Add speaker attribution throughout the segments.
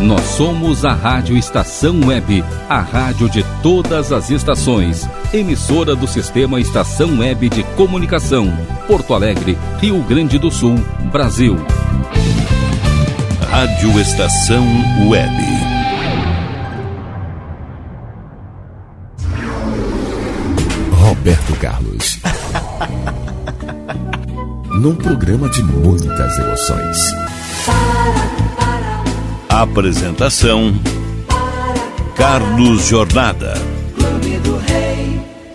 Speaker 1: Nós somos a Rádio Estação Web, a rádio de todas as estações. Emissora do Sistema Estação Web de Comunicação. Porto Alegre, Rio Grande do Sul, Brasil.
Speaker 2: Rádio Estação Web.
Speaker 3: Roberto Carlos. Num programa de muitas emoções.
Speaker 2: Apresentação: Carlos Jornada.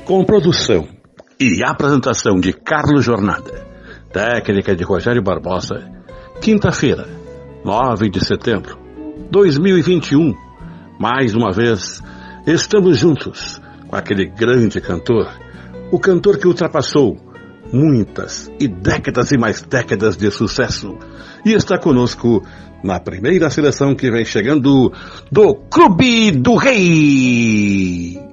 Speaker 4: Com produção e apresentação de Carlos Jornada. Técnica de Rogério Barbosa. Quinta-feira, 9 de setembro, 2021. Mais uma vez, estamos juntos com aquele grande cantor. O cantor que ultrapassou muitas e décadas e mais décadas de sucesso. E está conosco na primeira seleção que vem chegando do Clube do Rei.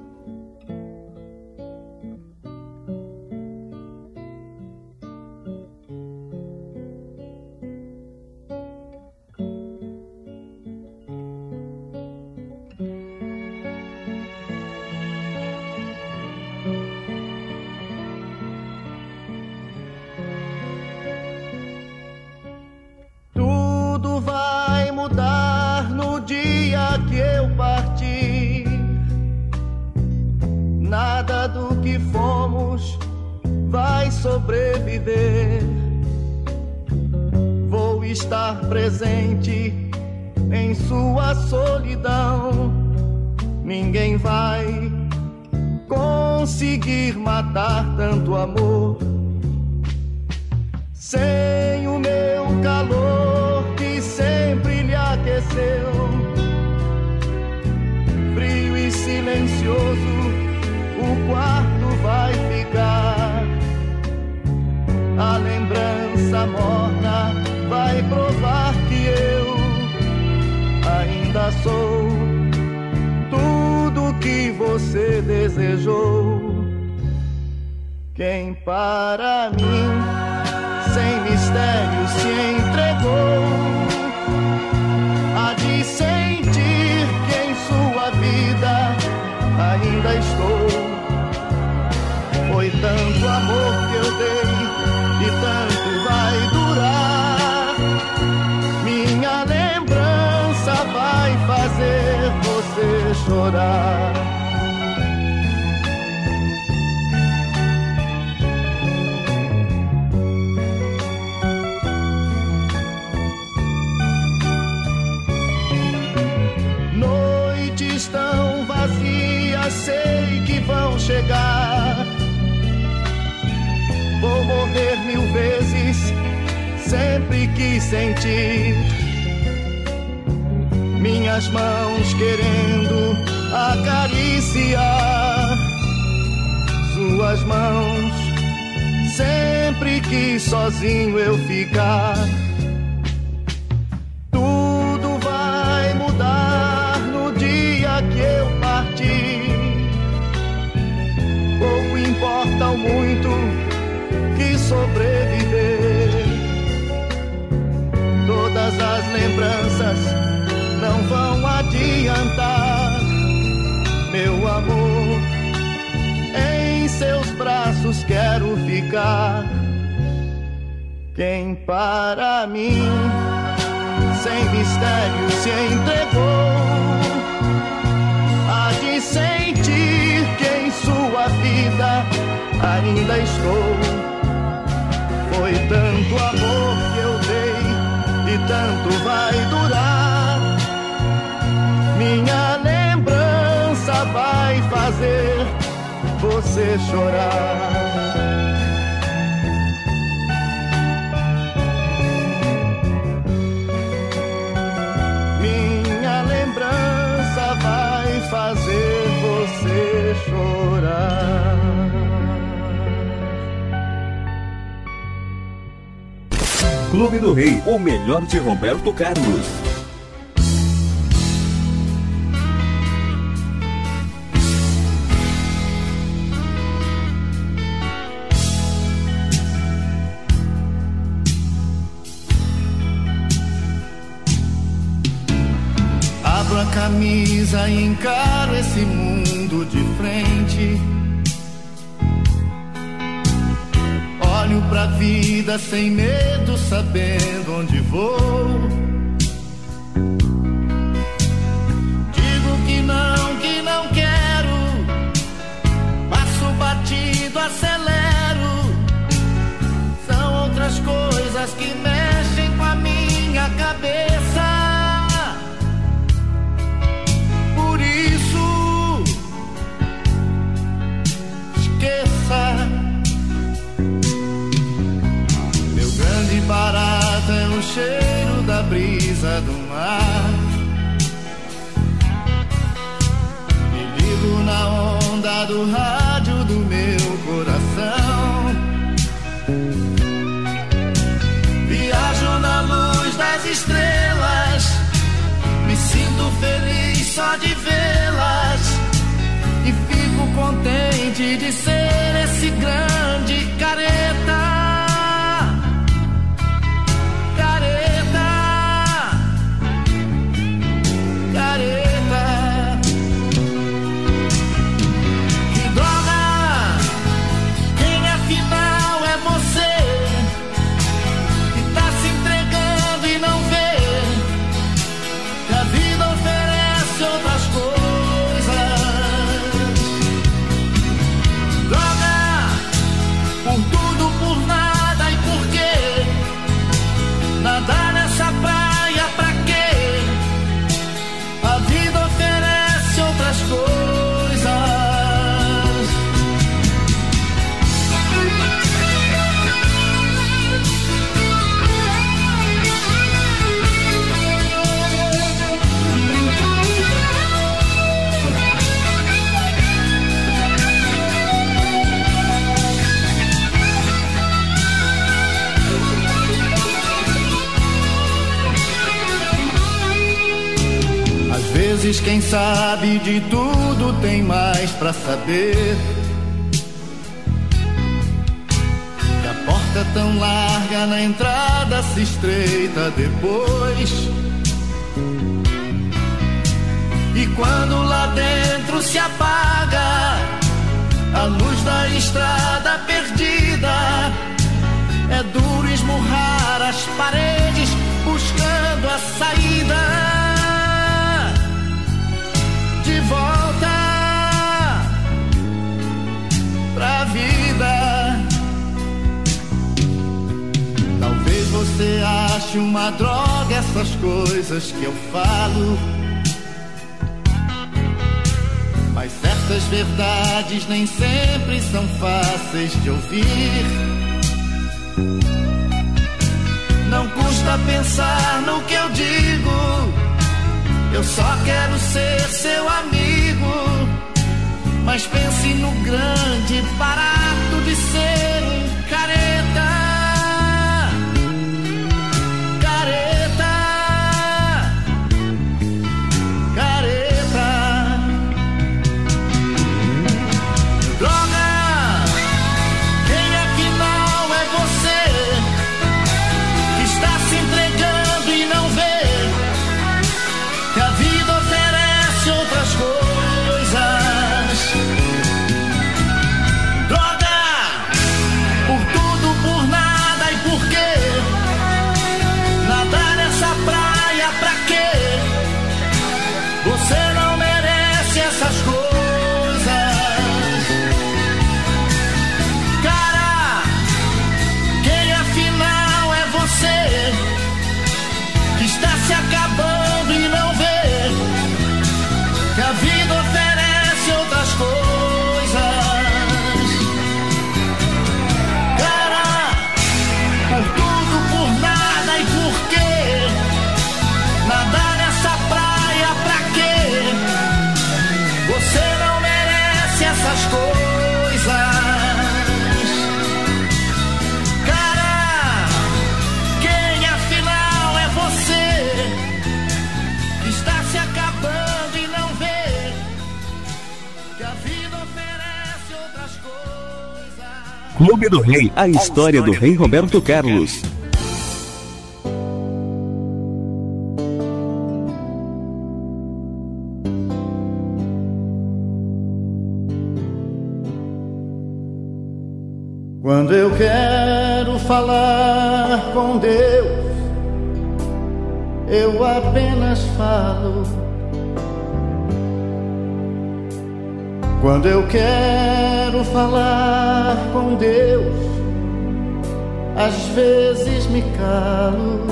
Speaker 5: Desejou. Quem para mim sem mistério se entregou. Há de sentir que em sua vida ainda estou. Foi tanto amor que eu dei e tanto vai durar. Minha lembrança vai fazer você chorar. Que sentir minhas mãos querendo acariciar suas mãos sempre que sozinho eu ficar. Tudo vai mudar no dia que eu partir. Pouco importa o muito que sobreviver. Todas as lembranças não vão adiantar, meu amor. Em seus braços quero ficar. Quem para mim sem mistério se entregou. Há de sentir que em sua vida ainda estou. Foi tanto amor que tanto vai durar. Minha lembrança vai fazer você chorar. Minha lembrança vai fazer você chorar.
Speaker 6: Clube do Rei, o melhor de Roberto Carlos.
Speaker 5: Abro a camisa e encaro esse mundo de frente. Olho pra vida sem medo, sabendo onde vou. Digo que não, que não quero. Passo batido, acelero. São outras coisas que mexem com a minha cabeça. Cheiro da brisa do mar. Me ligo na onda do rádio do meu coração. Viajo na luz das estrelas. Me sinto feliz só de vê-las. E fico contente de ser sabe de tudo tem mais pra saber. Que a porta é tão larga na entrada se estreita depois. E quando lá dentro se apaga a luz da estrada perdida, é duro esmurrar as paredes buscando a saída volta pra vida. Talvez você ache uma droga essas coisas que eu falo. Mas certas verdades nem sempre são fáceis de ouvir. Não custa pensar no que eu digo. Eu só quero ser seu amigo. Mas pense no grande barato de ser
Speaker 6: Clube do Rei, a história do rei Roberto Carlos.
Speaker 5: Deus, às vezes me calo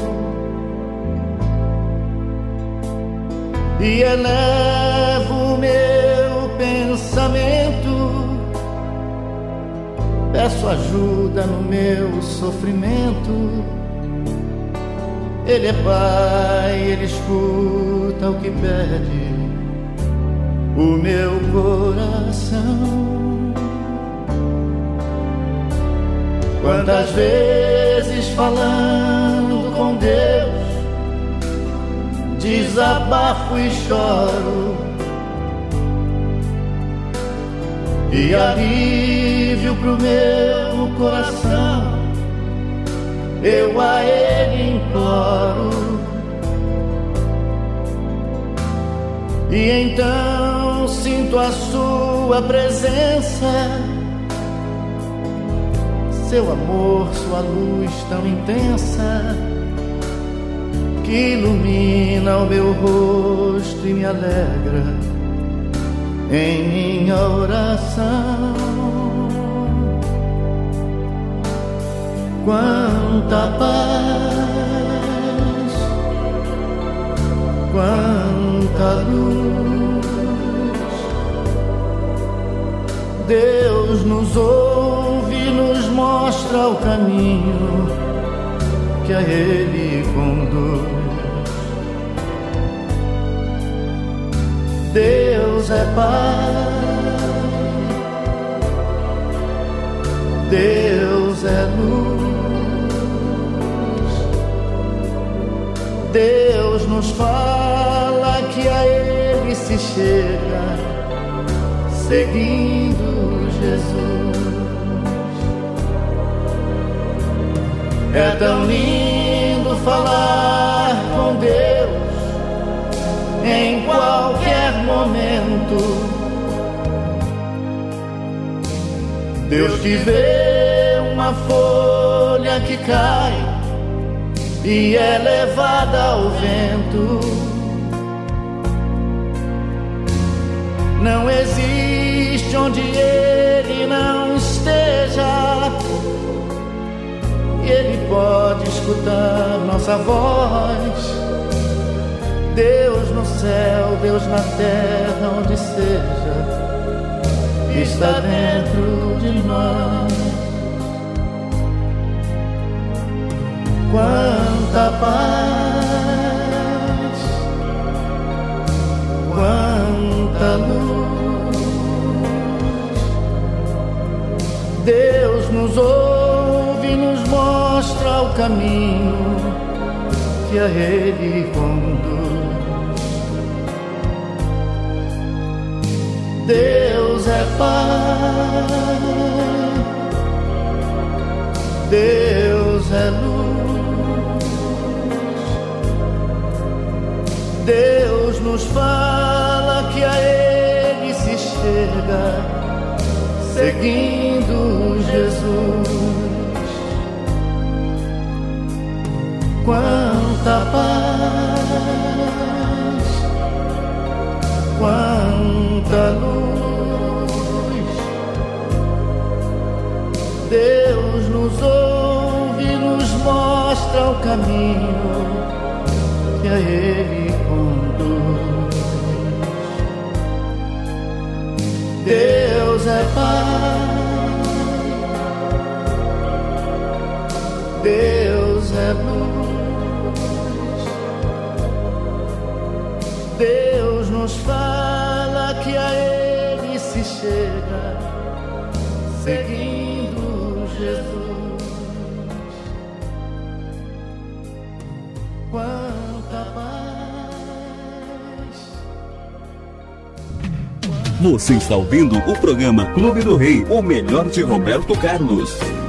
Speaker 5: e elevo meu pensamento peço ajuda no meu sofrimento. Ele é pai, ele escuta o que pede o meu coração. Quantas vezes falando com Deus, desabafo e choro e alívio pro meu coração. Eu a Ele imploro. E então sinto a Sua presença, Seu amor, Sua luz tão intensa, que ilumina o meu rosto e me alegra em minha oração. Quanta paz, quanta luz. Deus nos ouve, nos mostra o caminho que a Ele conduz. Deus é Pai, Deus é luz, Deus nos fala que a Ele se chega, seguindo Jesus. É tão lindo falar com Deus em qualquer momento. Deus que vê uma folha que cai e é levada ao vento. Não existe onde ele não esteja. Ele pode escutar nossa voz Deus no céu, Deus na terra, onde seja, está dentro de nós. Quanta paz, quanta luz. Deus nos ouve, nos mostra o caminho que a Ele conduz. Deus é Pai, Deus é luz, Deus nos fala que a Ele se chega, seguindo Jesus. Quanta paz, quanta luz. Deus nos ouve, nos mostra o caminho que a Ele conduz. Deus é Pai, Deus é luz. Nos fala que a Ele se chega, seguindo Jesus. Quanta paz.
Speaker 6: Você está ouvindo o programa Clube do Rei, o melhor de Roberto Carlos.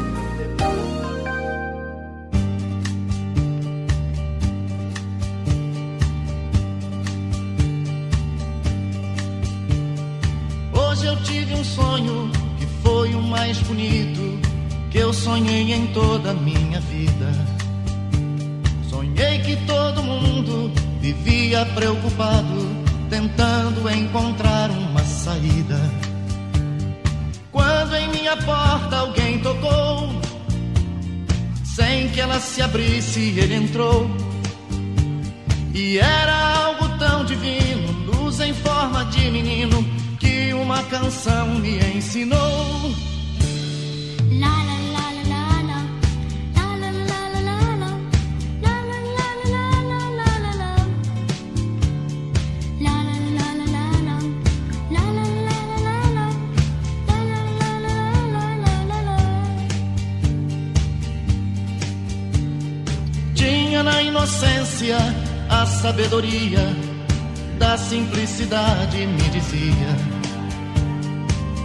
Speaker 7: La la.
Speaker 5: Tinha na inocência a sabedoria da simplicidade, me dizia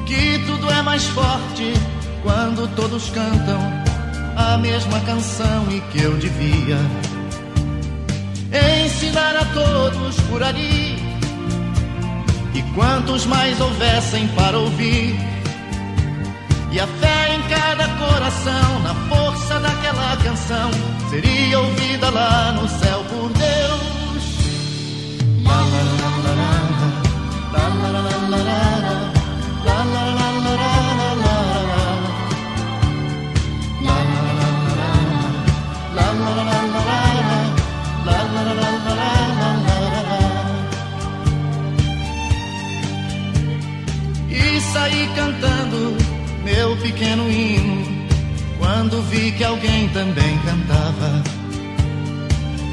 Speaker 5: que tudo é mais forte quando todos cantam a mesma canção e que eu devia ensinar a todos por ali. E quantos mais houvessem para ouvir, e a fé em cada coração, na força daquela canção, seria ouvida lá no céu por Deus. Cantando meu pequeno hino quando vi que alguém também cantava.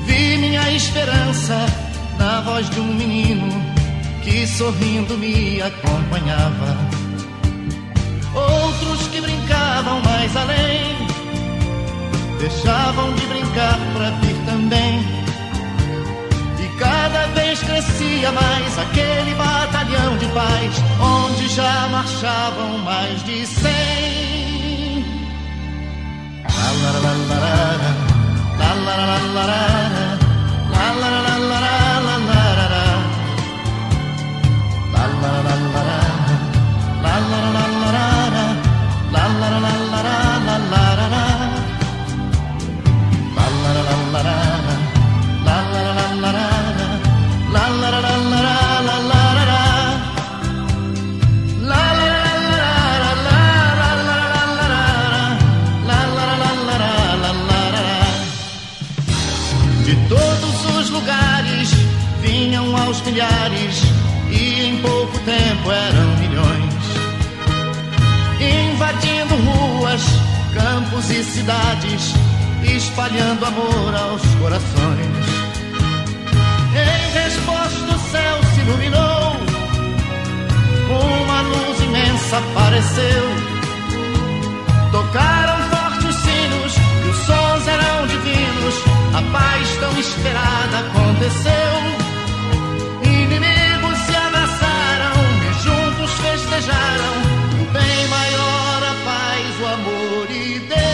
Speaker 5: Vi minha esperança na voz de um menino que sorrindo me acompanhava. Outros que brincavam mais além, deixavam de brincar pra vir também. E cada vez crescia mais aquele batalhão de paz, onde já marchavam mais de cem. La la la la la aos milhares e em pouco tempo eram milhões invadindo ruas, campos e cidades, espalhando amor aos corações. Em resposta, o céu se iluminou, uma luz imensa apareceu. Tocaram fortes os sinos, e os sons eram divinos, a paz tão esperada aconteceu. Desejaram bem maior, a paz, o amor e Deus.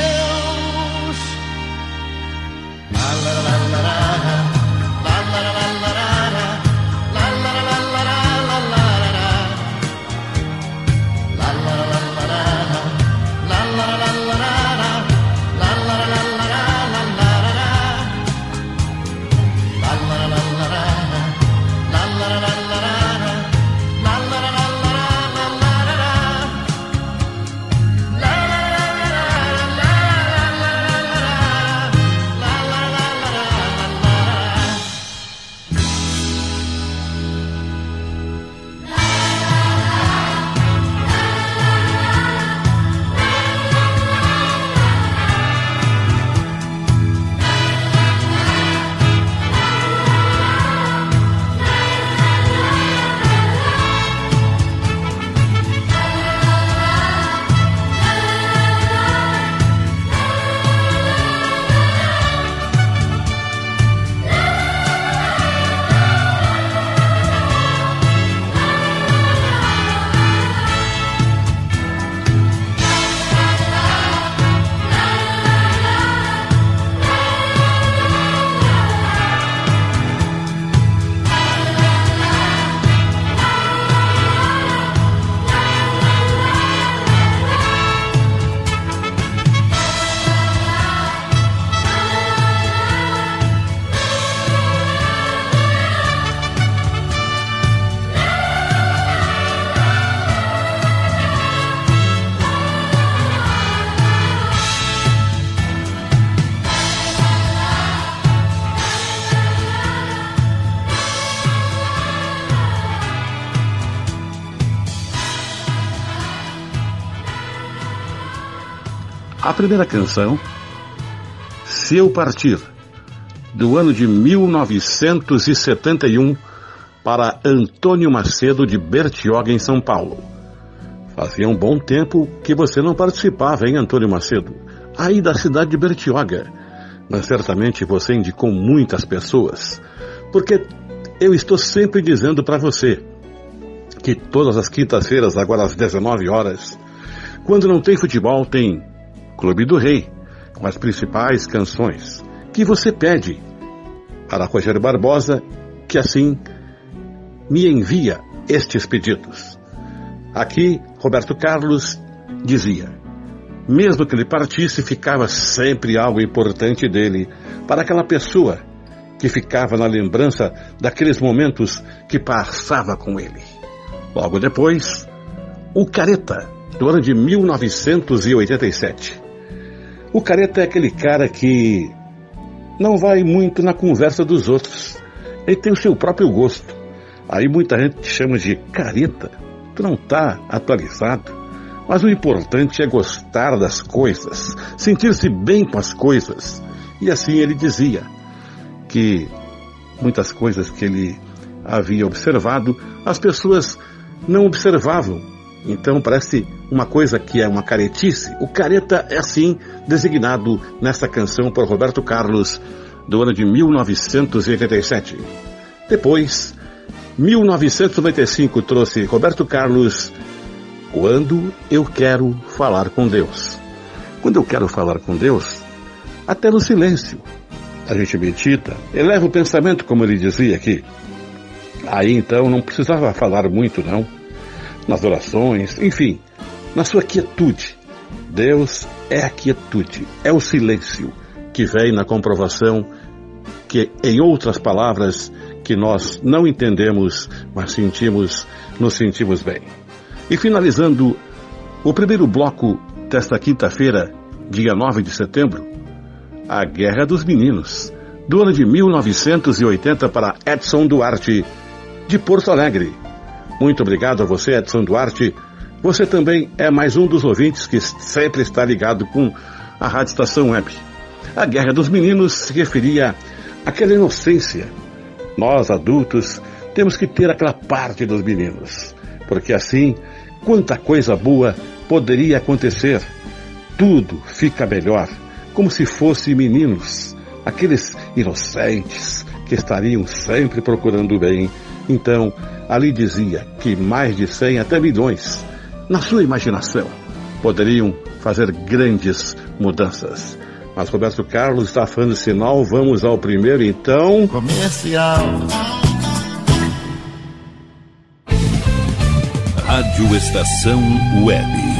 Speaker 4: Primeira canção, Se Eu Partir, do ano de 1971, para Antônio Macedo de Bertioga, em São Paulo. Fazia um bom tempo que você não participava, hein, Antônio Macedo? Aí da cidade de Bertioga. Mas certamente você indicou muitas pessoas. Porque eu estou sempre dizendo para você que todas as quintas-feiras, agora às 19 horas, quando não tem futebol, tem Clube do Rei, com as principais canções que você pede para Rogério Barbosa, que assim me envia estes pedidos. Aqui, Roberto Carlos dizia: mesmo que ele partisse, ficava sempre algo importante dele para aquela pessoa que ficava na lembrança daqueles momentos que passava com ele. Logo depois, o Careta, do ano de 1987. O Careta é aquele cara que não vai muito na conversa dos outros. Ele tem o seu próprio gosto. Aí muita gente chama de careta. Tu não tá atualizado. Mas o importante é gostar das coisas, sentir-se bem com as coisas. E assim ele dizia que muitas coisas que ele havia observado, as pessoas não observavam. Então parece uma coisa que é uma caretice. O careta é assim designado nessa canção por Roberto Carlos do ano de 1987. Depois, 1995 trouxe Roberto Carlos Quando eu quero falar com Deus. Quando eu quero falar com Deus, até no silêncio. A gente medita, eleva o pensamento, como ele dizia aqui. Aí então não precisava falar muito, não. Nas orações, enfim, na sua quietude. Deus é a quietude, é o silêncio que vem na comprovação que, em outras palavras, que nós não entendemos, mas sentimos, nos sentimos bem. E finalizando o primeiro bloco desta quinta-feira, dia 9 de setembro, a Guerra dos Meninos, do ano de 1980 para Edson Duarte, de Porto Alegre. Muito obrigado a você, Edson Duarte. Você também é mais um dos ouvintes que sempre está ligado com a Rádio Estação Web. A Guerra dos Meninos se referia àquela inocência. Nós, adultos, temos que ter aquela parte dos meninos, porque assim, quanta coisa boa poderia acontecer. Tudo fica melhor, como se fossem meninos, aqueles inocentes que estariam sempre procurando o bem. Então, ali dizia que mais de cem até milhões, na sua imaginação, poderiam fazer grandes mudanças. Mas Roberto Carlos está falando sinal, vamos ao primeiro então.
Speaker 5: Comercial.
Speaker 2: Rádio Estação Web.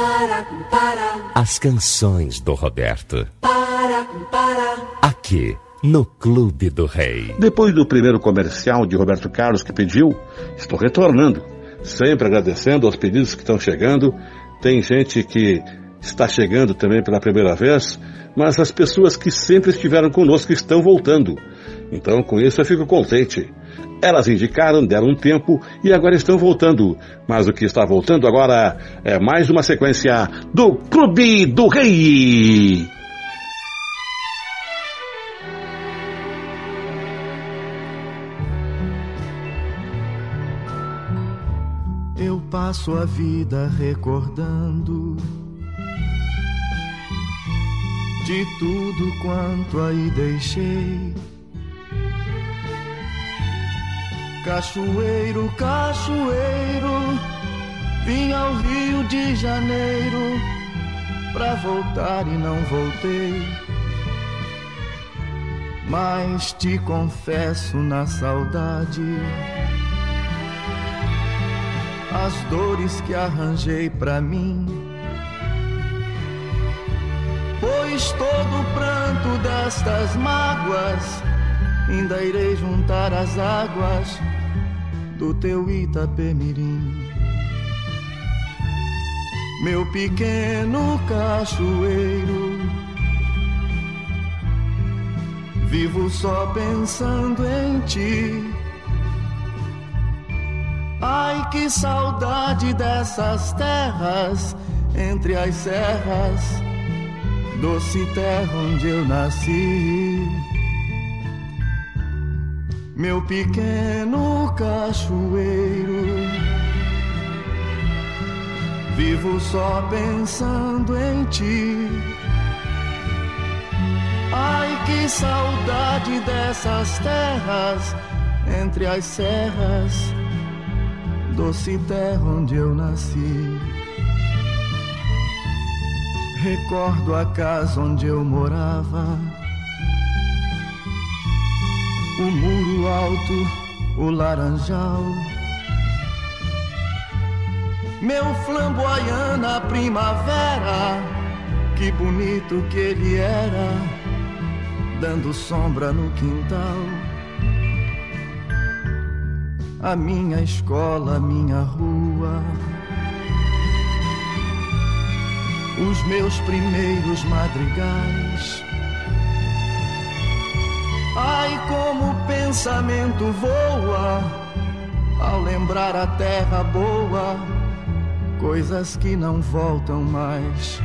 Speaker 8: Para, para,
Speaker 9: As canções do Roberto.
Speaker 8: para, para.
Speaker 9: Aqui, no Clube do Rei.
Speaker 4: Depois do primeiro comercial de Roberto Carlos que pediu, estou retornando. Sempre agradecendo aos pedidos que estão chegando. Tem gente que está chegando também pela primeira vez, mas as pessoas que sempre estiveram conosco estão voltando. Então, com isso, eu fico contente. Elas indicaram, deram um tempo e agora estão voltando. Mas o que está voltando agora é mais uma sequência do Clube do Rei.
Speaker 5: Eu passo a vida recordando de tudo quanto aí deixei. Cachoeiro, cachoeiro, vim ao Rio de Janeiro pra voltar e não voltei. Mas te confesso na saudade as dores que arranjei pra mim. Pois todo o pranto destas mágoas ainda irei juntar as águas do teu Itapemirim. Meu pequeno cachoeiro, vivo só pensando em ti. Ai, que saudade dessas terras entre as serras, doce terra onde eu nasci. Meu pequeno cachoeiro, vivo só pensando em ti. Ai, que saudade dessas terras entre as serras doce terra onde eu nasci. Recordo a casa onde eu morava, o muro alto, o laranjal. Meu flamboyana primavera, que bonito que ele era, dando sombra no quintal a minha escola, a minha rua, os meus primeiros madrigais. Ai, como o pensamento voa ao lembrar a terra boa, coisas que não voltam mais.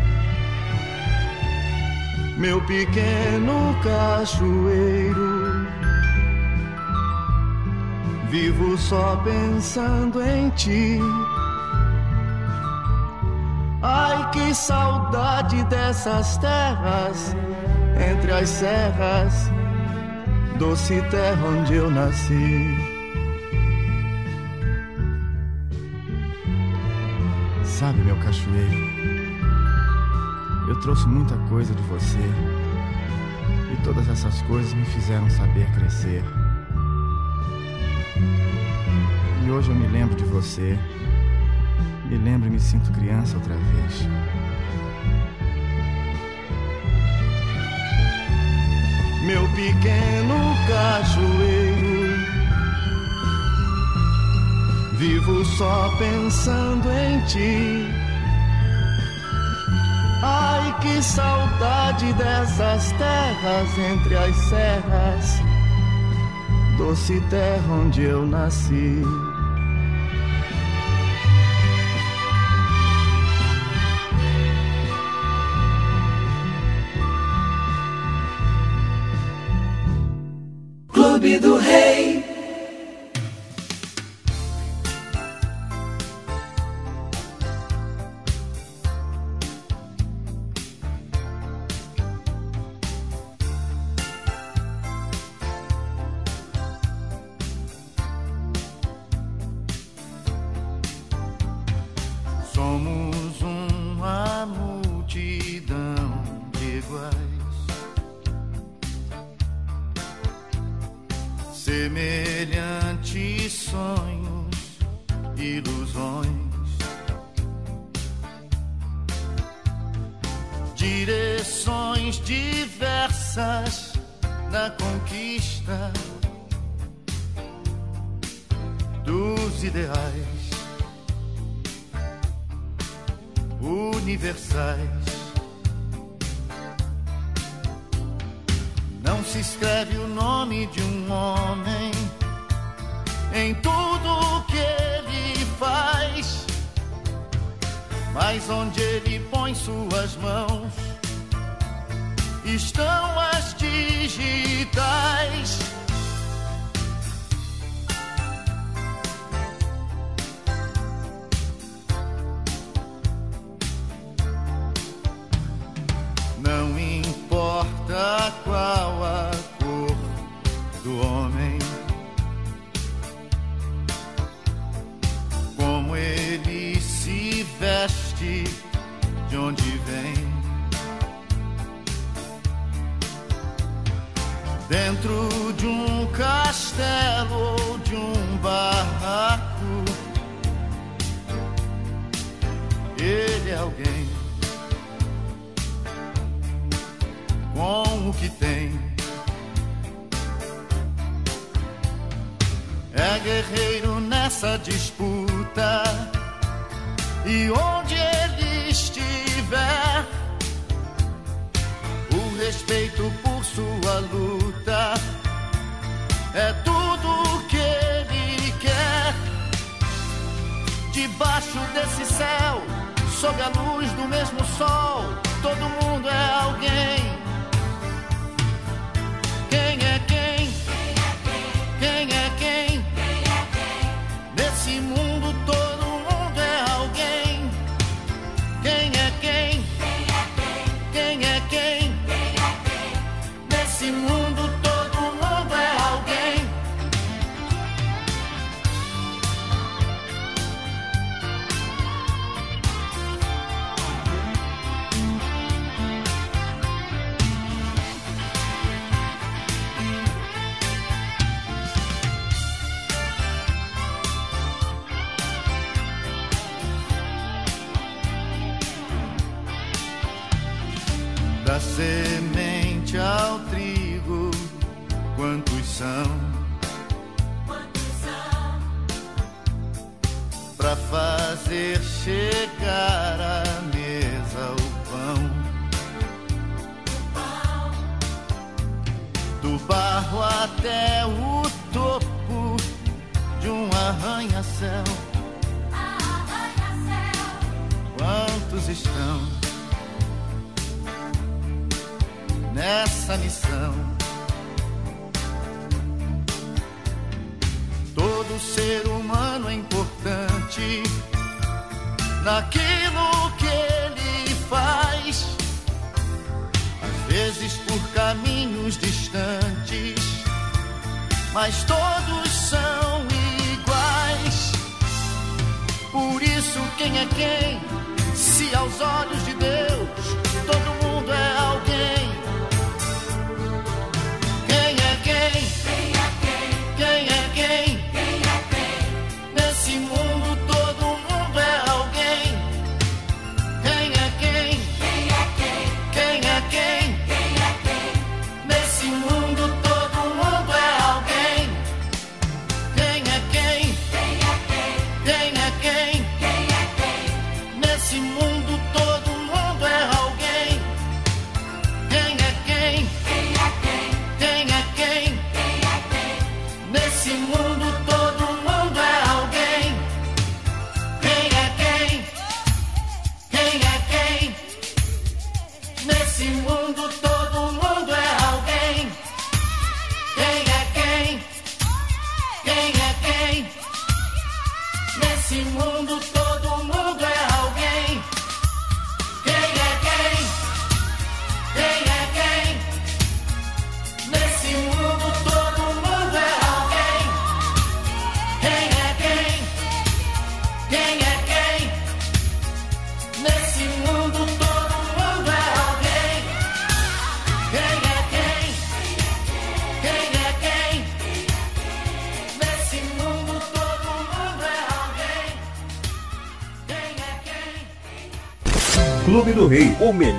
Speaker 5: Meu pequeno cachoeiro Vivo só pensando em ti. Ai, que saudade dessas terras entre as serras, doce terra onde eu nasci. Sabe, meu cachoeiro, eu trouxe muita coisa de você e todas essas coisas me fizeram saber crescer. E hoje eu me lembro de você. Me lembro e me sinto criança outra vez. meu pequeno cajueiro. Vivo só pensando em ti. Ai, que saudade dessas terras entre as serras, doce terra onde eu nasci.
Speaker 8: Do Rei.
Speaker 5: Debaixo desse céu, sob a luz do mesmo sol, todo mundo é alguém. Chegar à mesa o pão. Do barro até o topo de um arranha-céu. Quantos estão? nessa missão. Todo ser humano é importante naquilo que ele faz, às vezes por caminhos distantes, mas todos são iguais. Por isso, quem é quem? Se aos olhos de Deus todo mundo é alguém. Quem é quem?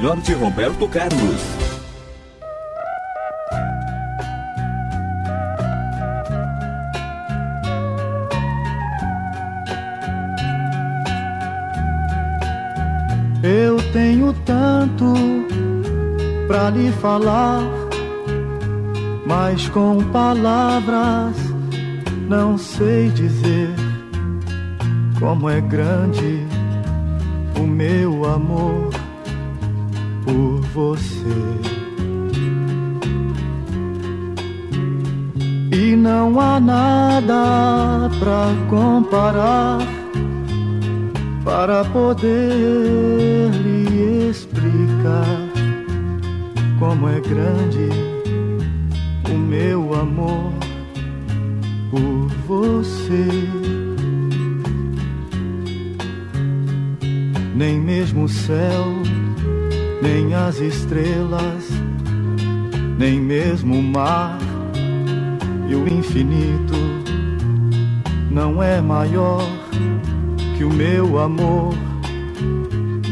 Speaker 6: Melhor de Roberto Carlos.
Speaker 5: Eu tenho tanto pra lhe falar, mas com palavras não sei dizer como é grande o meu amor nada pra comparar para poder lhe explicar como é grande o meu amor por você. Nem mesmo o céu, nem as estrelas, nem mesmo o mar infinito não é maior que o meu amor,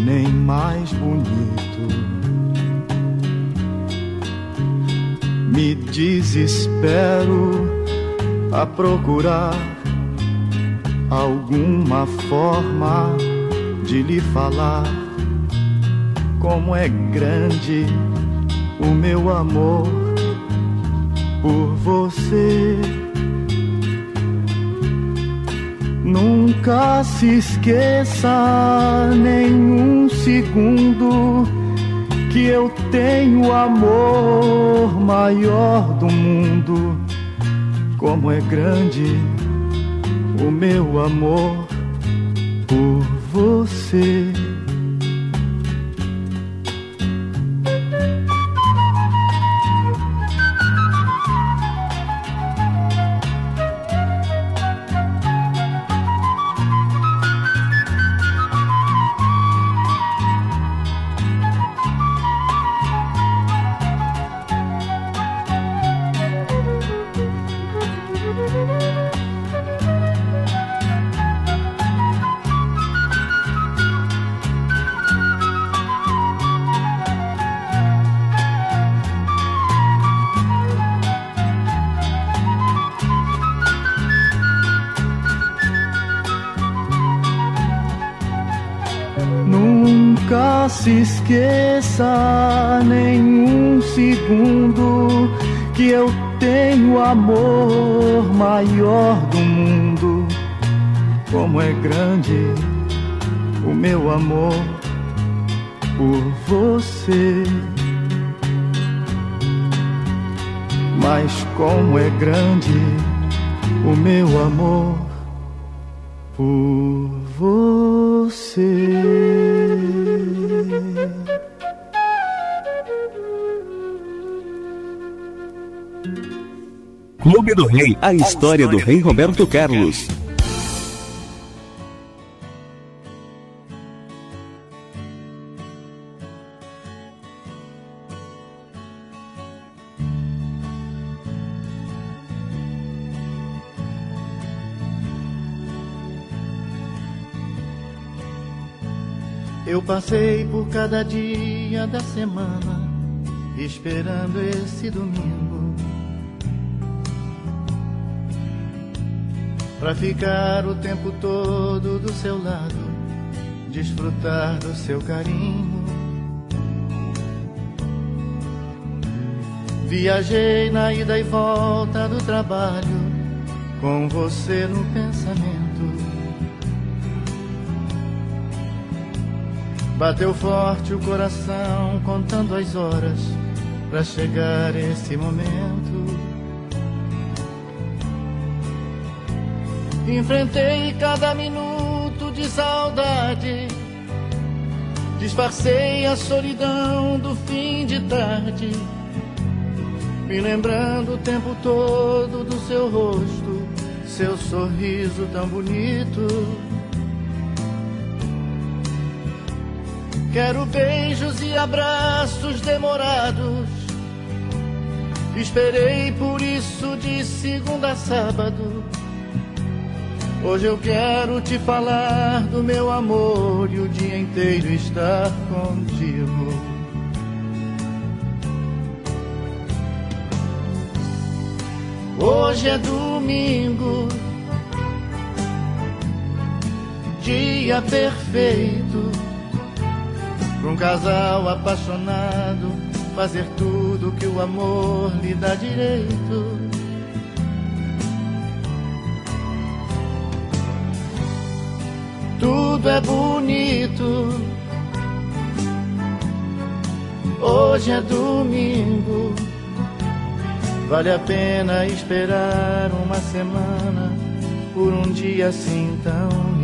Speaker 5: nem mais bonito. Me desespero a procurar alguma forma de lhe falar como é grande o meu amor por você. Nunca se esqueça nenhum segundo que eu tenho o amor maior do mundo. Como é grande o meu amor por você. Do
Speaker 6: Rei, a história do rei Roberto Carlos.
Speaker 5: Eu passei por cada dia da semana esperando esse domingo pra ficar o tempo todo do seu lado, desfrutar do seu carinho. Viajei na ida e volta do trabalho com você no pensamento. Bateu forte o coração contando as horas para chegar esse momento. Enfrentei cada minuto de saudade. Disfarcei a solidão do fim de tarde. Me lembrando o tempo todo do seu rosto, seu sorriso tão bonito. Quero beijos e abraços demorados. Esperei por isso de segunda a sábado. Hoje eu quero te falar do meu amor e o dia inteiro estar contigo. Hoje é domingo, dia perfeito para um casal apaixonado fazer tudo que o amor lhe dá direito. Tudo é bonito. Hoje é domingo, vale a pena esperar uma semana por um dia assim tão lindo.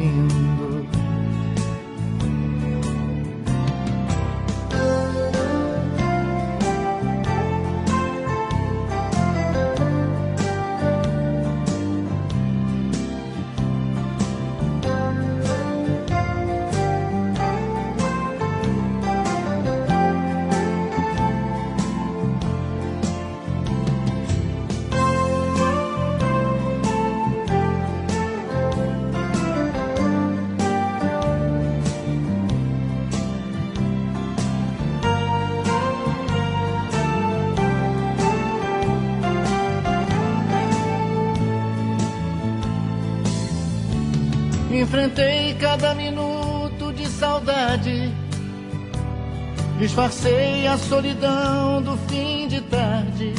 Speaker 5: Disfarcei a solidão do fim de tarde.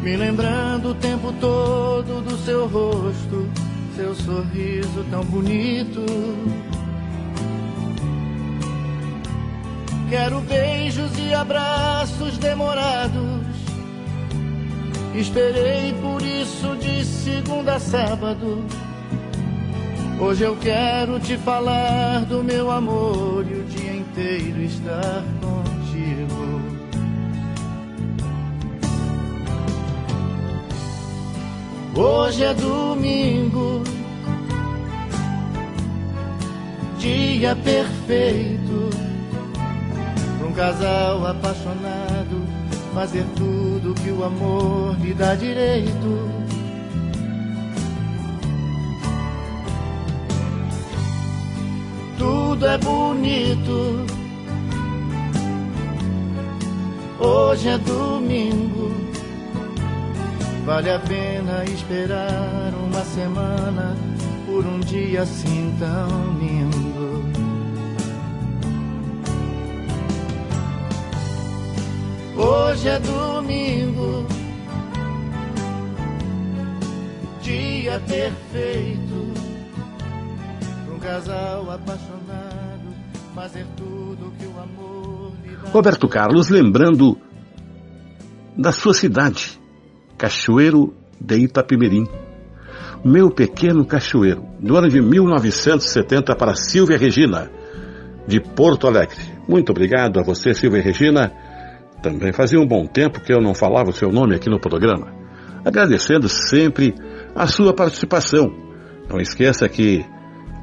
Speaker 5: Me lembrando o tempo todo do seu rosto, seu sorriso tão bonito. Quero beijos e abraços demorados. Esperei por isso de segunda a sábado. Hoje eu quero te falar do meu amor inteiro estar contigo. Hoje é domingo, dia perfeito para um casal apaixonado fazer tudo que o amor lhe dá direito. Tudo é bonito. Hoje é domingo, vale a pena esperar uma semana por um dia assim tão lindo. Hoje é domingo, dia perfeito casal apaixonado fazer tudo que o amor lhe dá.
Speaker 4: Roberto Carlos lembrando da sua cidade, Cachoeiro de Itapemirim. Meu pequeno cachoeiro, do ano de 1970 para Silvia Regina, de Porto Alegre. Muito obrigado a você, Silvia Regina. Também fazia um bom tempo que eu não falava o seu nome aqui no programa. Agradecendo sempre a sua participação. Não esqueça que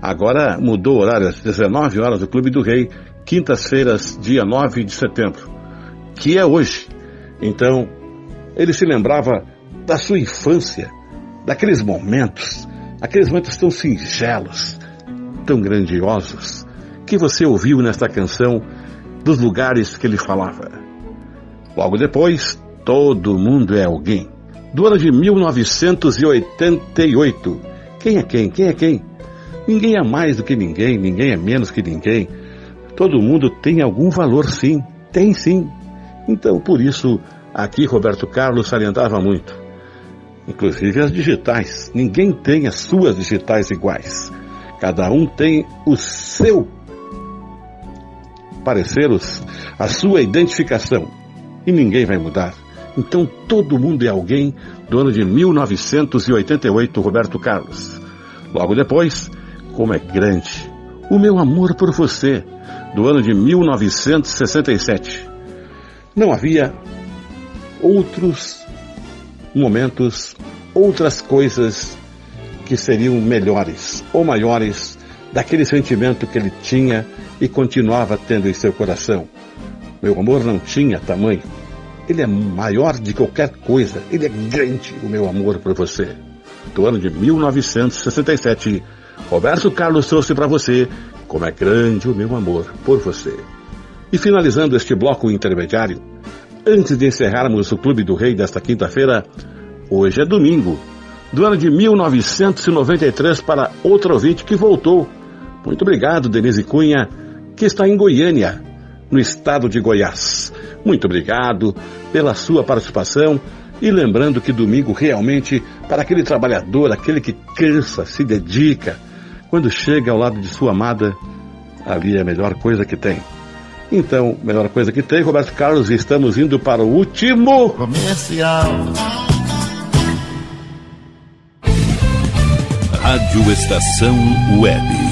Speaker 4: agora mudou o horário às 19 horas do Clube do Rei, quintas-feiras, dia 9 de setembro, que é hoje. Então, ele se lembrava da sua infância, daqueles momentos, aqueles momentos tão singelos, tão grandiosos, que você ouviu nesta canção dos lugares que ele falava. Logo depois, Todo Mundo é Alguém, do ano de 1988. Quem é quem? Quem é quem? Ninguém é mais do que ninguém, ninguém é menos que ninguém. Todo mundo tem algum valor, sim. Tem sim. Então, por isso, aqui Roberto Carlos salientava muito. Inclusive as digitais. Ninguém tem as suas digitais iguais. Cada um tem o seu parecer, a sua identificação. E ninguém vai mudar. Então todo mundo é alguém do ano de 1988, Roberto Carlos. Logo depois, como é grande o meu amor por você, do ano de 1967. Não havia outros momentos, outras coisas que seriam melhores ou maiores daquele sentimento que ele tinha e continuava tendo em seu coração. Meu amor não tinha tamanho. Ele é maior de qualquer coisa. Ele é grande, o meu amor por você. Do ano de 1967, Roberto Carlos trouxe para você como é grande o meu amor por você. E finalizando este bloco intermediário, antes de encerrarmos o Clube do Rei desta quinta-feira, hoje é domingo, do ano de 1993 para outro ouvinte que voltou. Muito obrigado, Denise Cunha, que está em Goiânia, no estado de Goiás. Muito obrigado pela sua participação e lembrando que domingo realmente, para aquele trabalhador, aquele que cansa, se dedica, quando chega ao lado de sua amada, ali é a melhor coisa que tem. Então, melhor coisa que tem, Roberto Carlos, e estamos indo para o último
Speaker 10: comercial.
Speaker 2: Rádio Estação Web.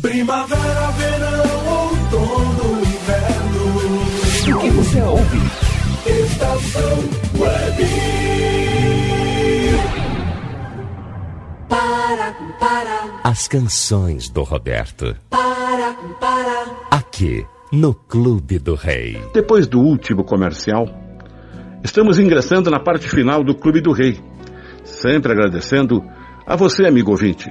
Speaker 11: Primavera, verão, outono, inverno.
Speaker 12: Você ouve
Speaker 11: Estação Web.
Speaker 13: Para, para,
Speaker 9: As canções do Roberto.
Speaker 13: para, para.
Speaker 9: Aqui, no Clube do Rei.
Speaker 4: Depois do último comercial, estamos ingressando na parte final do Clube do Rei. Sempre agradecendo a você, amigo ouvinte.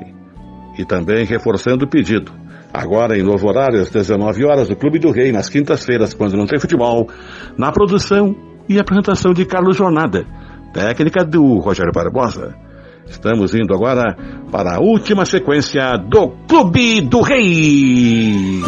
Speaker 4: E também reforçando o pedido. Agora em novo horário, às 19 horas, do Clube do Rei, nas quintas-feiras, quando não tem futebol, na produção e apresentação de Carlos Jornada, técnica do Rogério Barbosa. Estamos indo agora para a última sequência do Clube do Rei.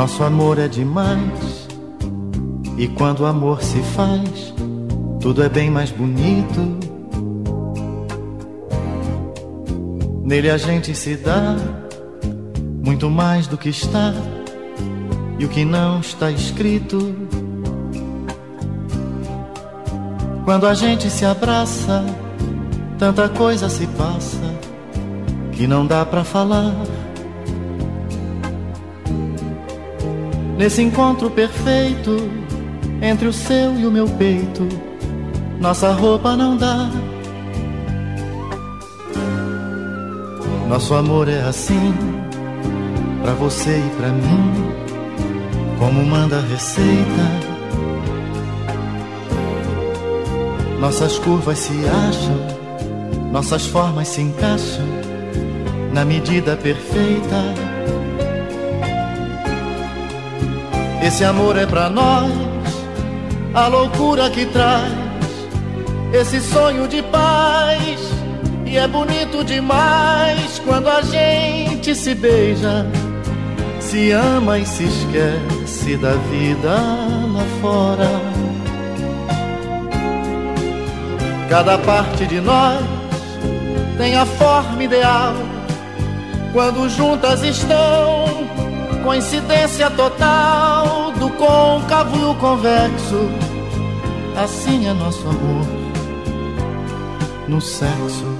Speaker 5: Nosso amor é demais. E quando o amor se faz, tudo é bem mais bonito. Nele a gente se dá muito mais do que está e o que não está escrito. Quando a gente se abraça, tanta coisa se passa que não dá pra falar. Nesse encontro perfeito entre o seu e o meu peito, nossa roupa não dá. Nosso amor é assim, pra você e pra mim, como manda a receita. Nossas curvas se acham, nossas formas se encaixam na medida perfeita. Esse amor é pra nós, a loucura que traz esse sonho de paz. E é bonito demais quando a gente se beija, se ama e se esquece da vida lá fora. Cada parte de nós tem a forma ideal quando juntas estão coincidência total do côncavo e o convexo. Assim é nosso amor no sexo.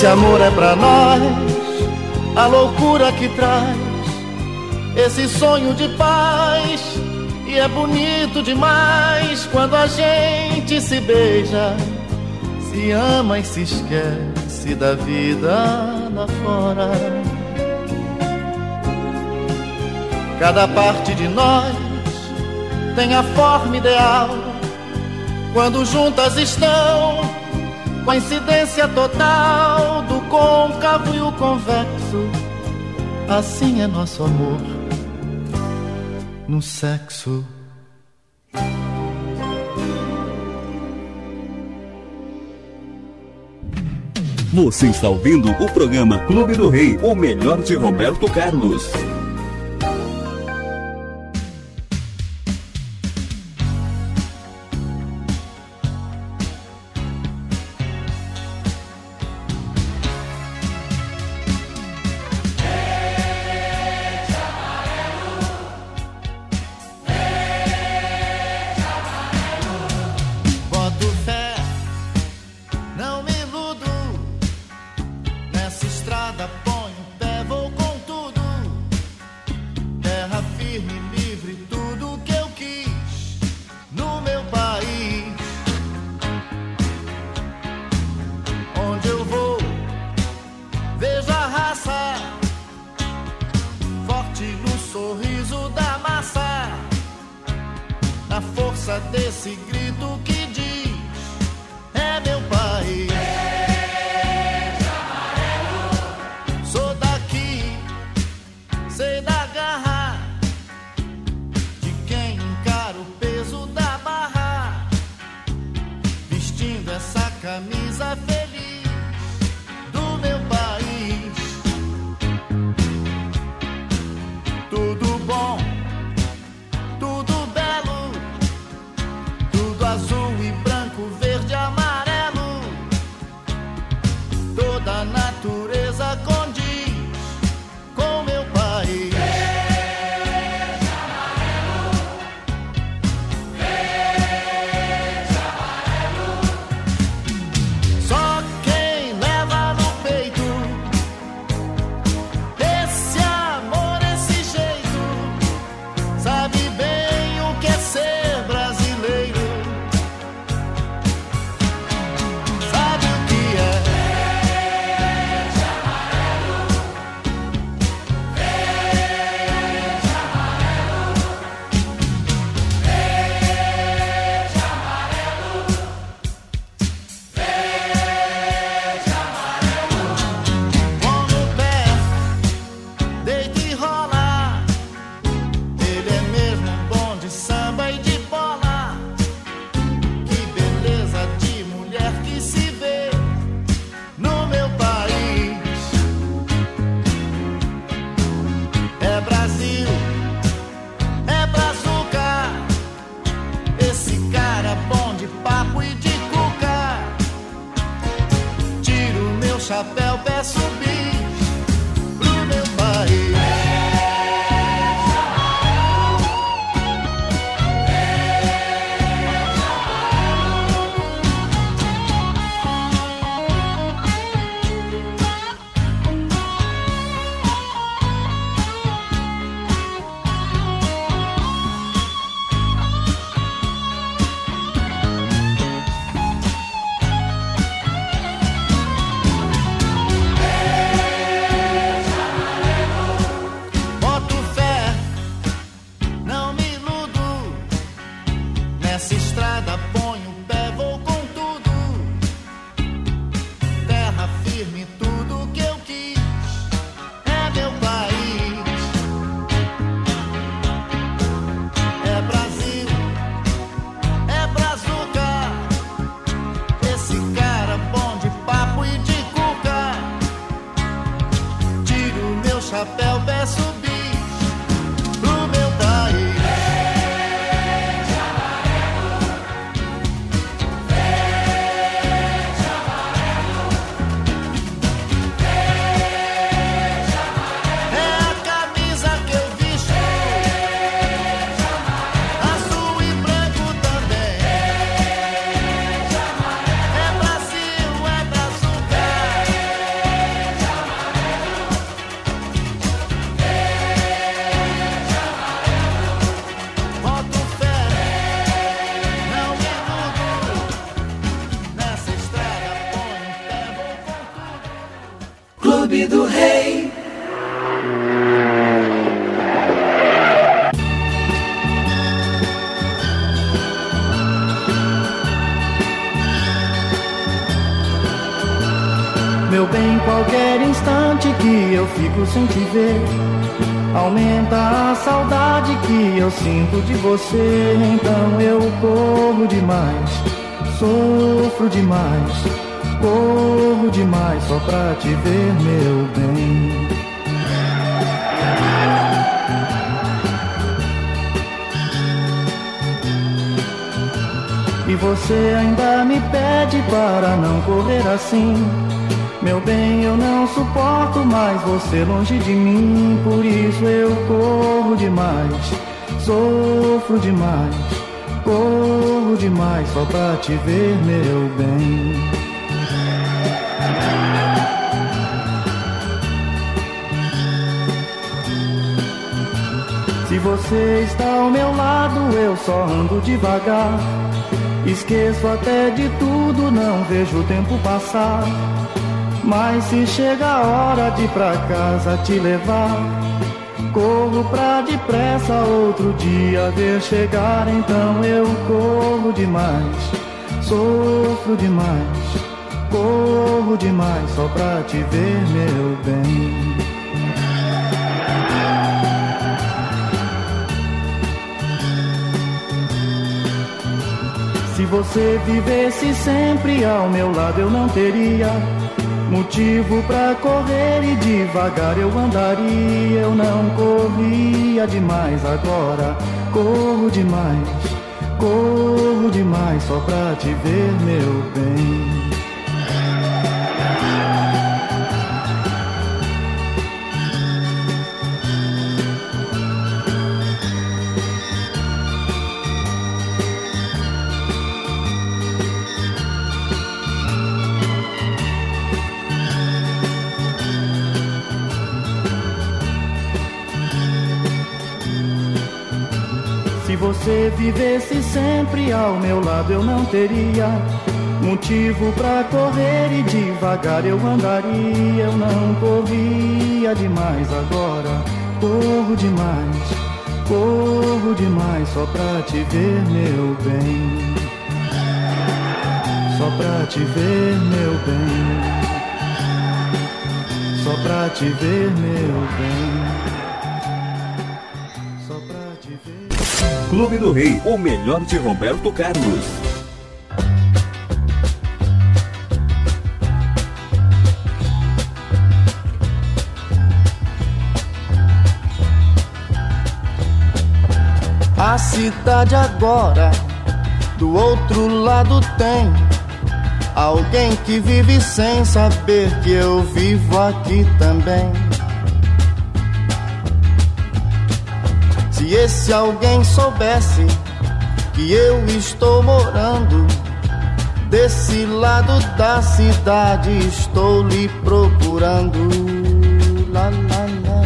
Speaker 5: Esse amor é pra nós, a loucura que traz esse sonho de paz. E é bonito demais quando a gente se beija, se ama e se esquece da vida lá fora. Cada parte de nós tem a forma ideal quando juntas estão coincidência total do côncavo e o convexo. Assim é nosso amor no sexo.
Speaker 6: Você está ouvindo o programa Clube do Rei, o melhor de Roberto Carlos.
Speaker 5: tudo bom. Sem te ver, aumenta a saudade que eu sinto de você. Então eu corro demais, sofro demais, corro demais só pra te ver, meu bem. E você ainda me pede para não correr assim. Meu bem, eu não suporto mais você longe de mim. Por isso eu corro demais, sofro demais, corro demais só pra te ver, meu bem. Se você está ao meu lado, eu só ando devagar. Esqueço até de tudo, não vejo o tempo passar. Mas se chega a hora de pra casa te levar, corro pra depressa outro dia ver chegar. Então eu corro demais, sofro demais, corro demais só pra te ver, meu bem. Se você vivesse sempre ao meu lado, eu não teria motivo pra correr e devagar eu andaria. Eu não corria demais agora, corro demais, corro demais só pra te ver, meu bem. Vivesse sempre ao meu lado, eu não teria motivo pra correr e devagar eu andaria. Eu não corria demais agora, corro demais, corro demais só pra te ver, meu bem. Só pra te ver, meu bem. Só pra te ver, meu bem.
Speaker 6: Clube do Rei, o melhor de Roberto Carlos.
Speaker 5: A cidade agora, do outro lado tem alguém que vive sem saber que eu vivo aqui também. Se esse alguém soubesse que eu estou morando desse lado da cidade, estou lhe procurando. Lá, lá, lá.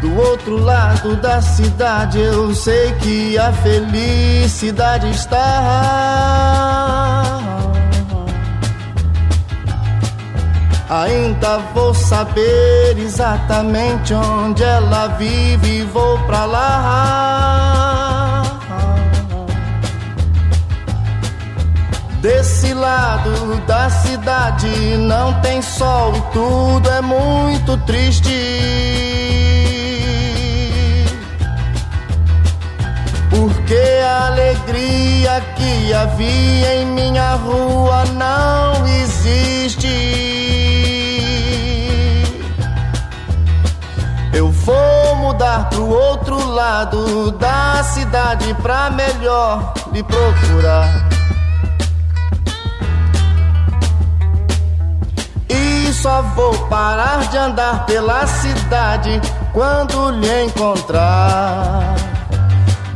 Speaker 5: Do outro lado da cidade, eu sei que a felicidade está. Ainda vou saber exatamente onde ela vive e vou pra lá. Desse lado da cidade não tem sol e tudo é muito triste. Porque a alegria que havia em minha rua não existe. Vou mudar pro outro lado da cidade pra melhor lhe procurar. E só vou parar de andar pela cidade quando lhe encontrar.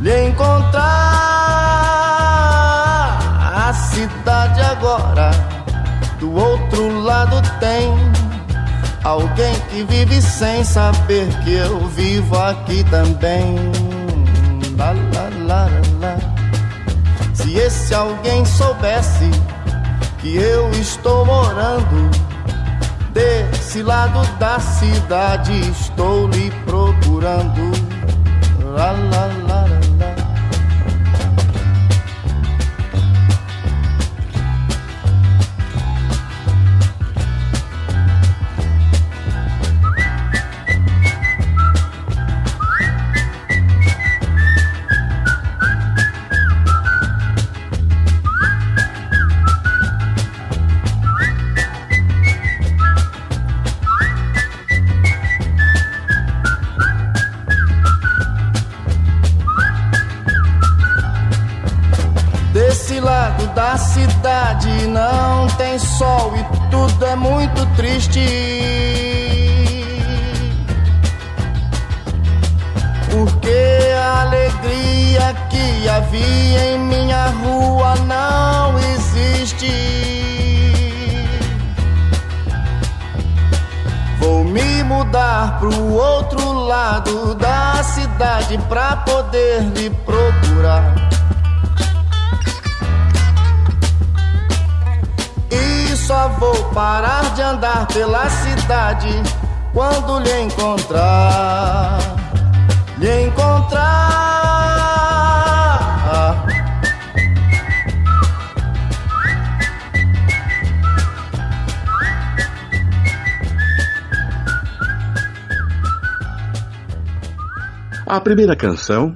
Speaker 5: Lhe encontrar a cidade agora do outro lado tem Alguém que vive sem saber que eu vivo aqui também. Lá, lá, lá. Se esse alguém soubesse que eu estou morando desse lado da cidade, estou lhe procurando. Lá, lá, lá, lá.
Speaker 10: Porque a alegria que havia em minha rua não existe. Vou me mudar pro outro lado da cidade pra poder lhe procurar. Só vou parar de andar pela cidade quando lhe encontrar. Lhe encontrar.
Speaker 4: A primeira canção,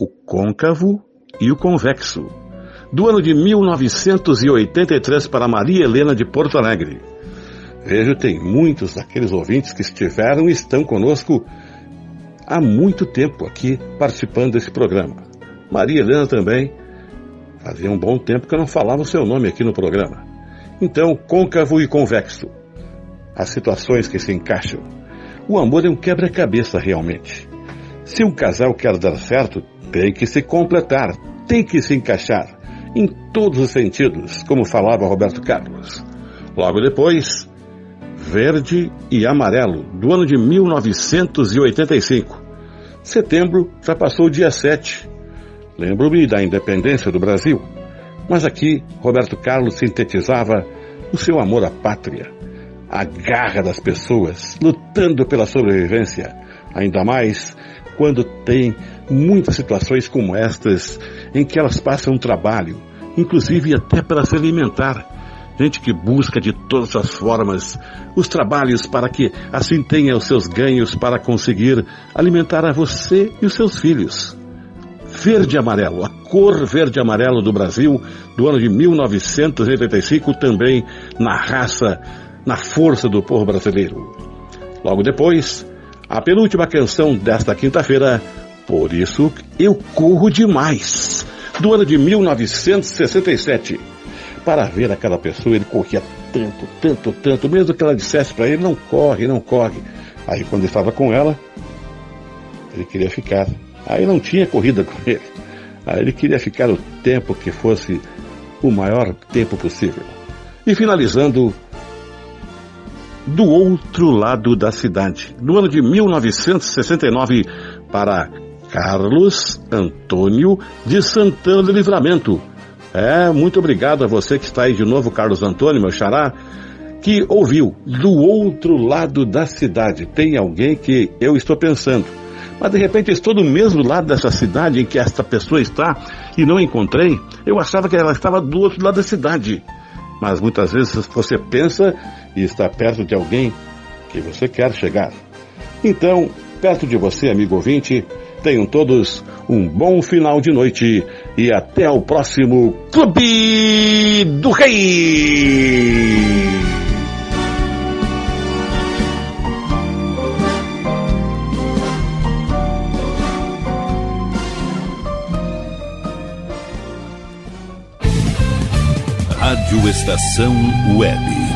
Speaker 4: O Côncavo e o Convexo, do ano de 1983 para Maria Helena de Porto Alegre. Vejo, tem muitos daqueles ouvintes que estiveram e estão conosco há muito tempo aqui participando desse programa. Maria Helena também, fazia um bom tempo que eu não falava o seu nome aqui no programa. Então, côncavo e convexo. As situações que se encaixam. O amor é um quebra-cabeça realmente. Se um casal quer dar certo, tem que se completar, tem que se encaixar, em todos os sentidos, como falava Roberto Carlos. Logo depois, Verde e Amarelo, do ano de 1985. Setembro já passou o dia 7. Lembro-me da independência do Brasil. Mas aqui, Roberto Carlos sintetizava o seu amor à pátria, a garra das pessoas lutando pela sobrevivência, ainda mais quando tem muitas situações como estas em que elas passam trabalho, inclusive até para se alimentar. Gente que busca de todas as formas os trabalhos para que assim tenha os seus ganhos para conseguir alimentar a você e os seus filhos. Verde amarelo, a cor verde amarelo do Brasil, do ano de 1985, também na raça na força do povo brasileiro. Logo depois, a penúltima canção desta quinta-feira, Por isso eu corro demais, do ano de 1967. Para ver aquela pessoa, ele corria tanto, tanto, tanto, mesmo que ela dissesse para ele: não corre, não corre. Aí, quando ele estava com ela, ele queria ficar. Aí não tinha corrida com ele. Aí ele queria ficar o tempo que fosse o maior tempo possível. E finalizando do outro lado da cidade, no ano de 1969, para Carlos Antônio de Santana do Livramento. É, muito obrigado a você que está aí de novo, Carlos Antônio, meu xará, que ouviu do outro lado da cidade. Tem alguém que eu estou pensando. Mas de repente estou do mesmo lado dessa cidade em que esta pessoa está e não encontrei. Eu achava que ela estava do outro lado da cidade. Mas muitas vezes você pensa e está perto de alguém que você quer chegar. Então, perto de você, amigo ouvinte, tenham todos um bom final de noite e até o próximo Clube do Rei!
Speaker 1: Rádio Estação Web.